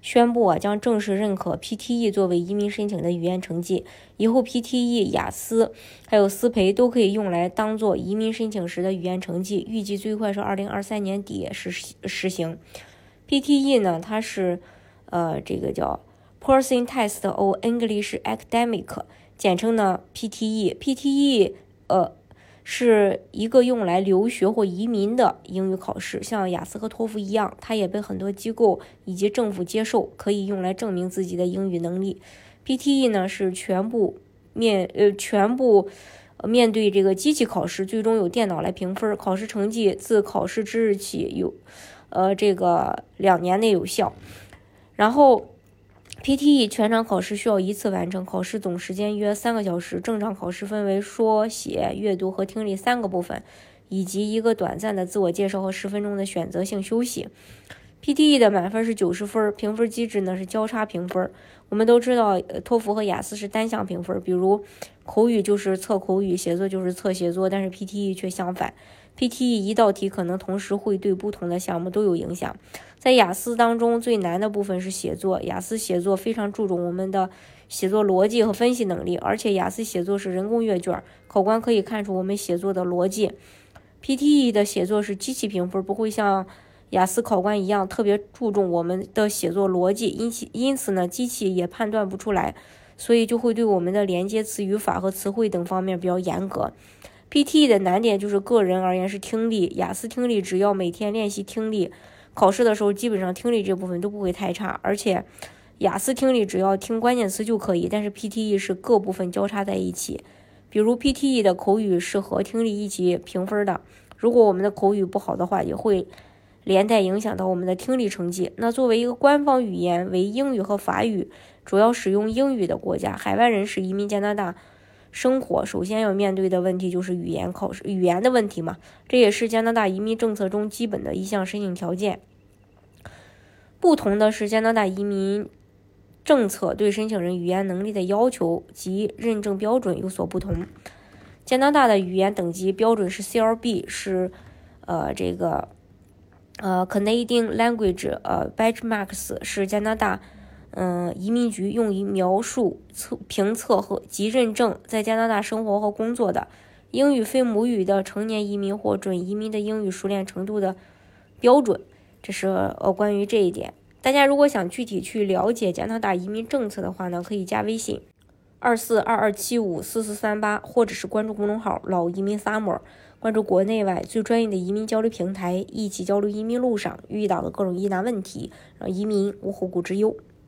宣布啊，将正式认可 PTE 作为移民申请的语言成绩。以后 PTE、雅思还有思培都可以用来当做移民申请时的语言成绩。预计最快是二零二三年底实实行。PTE 呢，它是呃这个叫 Person Test of English Academic，简称呢 PTE。PTE 呃。是一个用来留学或移民的英语考试，像雅思和托福一样，它也被很多机构以及政府接受，可以用来证明自己的英语能力。PTE 呢是全部面呃全部面对这个机器考试，最终由电脑来评分，考试成绩自考试之日起有呃这个两年内有效，然后。PTE 全场考试需要一次完成，考试总时间约三个小时。正常考试分为说写、阅读和听力三个部分，以及一个短暂的自我介绍和十分钟的选择性休息。PTE 的满分是九十分，评分机制呢是交叉评分。我们都知道，托福和雅思是单项评分，比如口语就是测口语，写作就是测写作，但是 PTE 却相反。PTE 一道题可能同时会对不同的项目都有影响。在雅思当中，最难的部分是写作。雅思写作非常注重我们的写作逻辑和分析能力，而且雅思写作是人工阅卷，考官可以看出我们写作的逻辑。PTE 的写作是机器评分，不会像雅思考官一样特别注重我们的写作逻辑，因其因此呢，机器也判断不出来，所以就会对我们的连接词、语法和词汇等方面比较严格。PTE 的难点就是个人而言是听力，雅思听力只要每天练习听力，考试的时候基本上听力这部分都不会太差。而且雅思听力只要听关键词就可以，但是 PTE 是各部分交叉在一起。比如 PTE 的口语是和听力一起评分的，如果我们的口语不好的话，也会连带影响到我们的听力成绩。那作为一个官方语言为英语和法语，主要使用英语的国家，海外人士移民加拿大。生活首先要面对的问题就是语言考试，语言的问题嘛，这也是加拿大移民政策中基本的一项申请条件。不同的是，加拿大移民政策对申请人语言能力的要求及认证标准有所不同。加拿大的语言等级标准是 CLB，是呃这个呃 Canadian Language 呃 Benchmarks，是加拿大。嗯，移民局用于描述测评测和及认证在加拿大生活和工作的英语非母语的成年移民或准移民的英语熟练程度的标准。这是呃关于这一点。大家如果想具体去了解加拿大移民政策的话呢，可以加微信二四二二七五四四三八，或者是关注公众号“老移民 summer”，关注国内外最专业的移民交流平台，一起交流移民路上遇到的各种疑难问题，让移民无后顾之忧。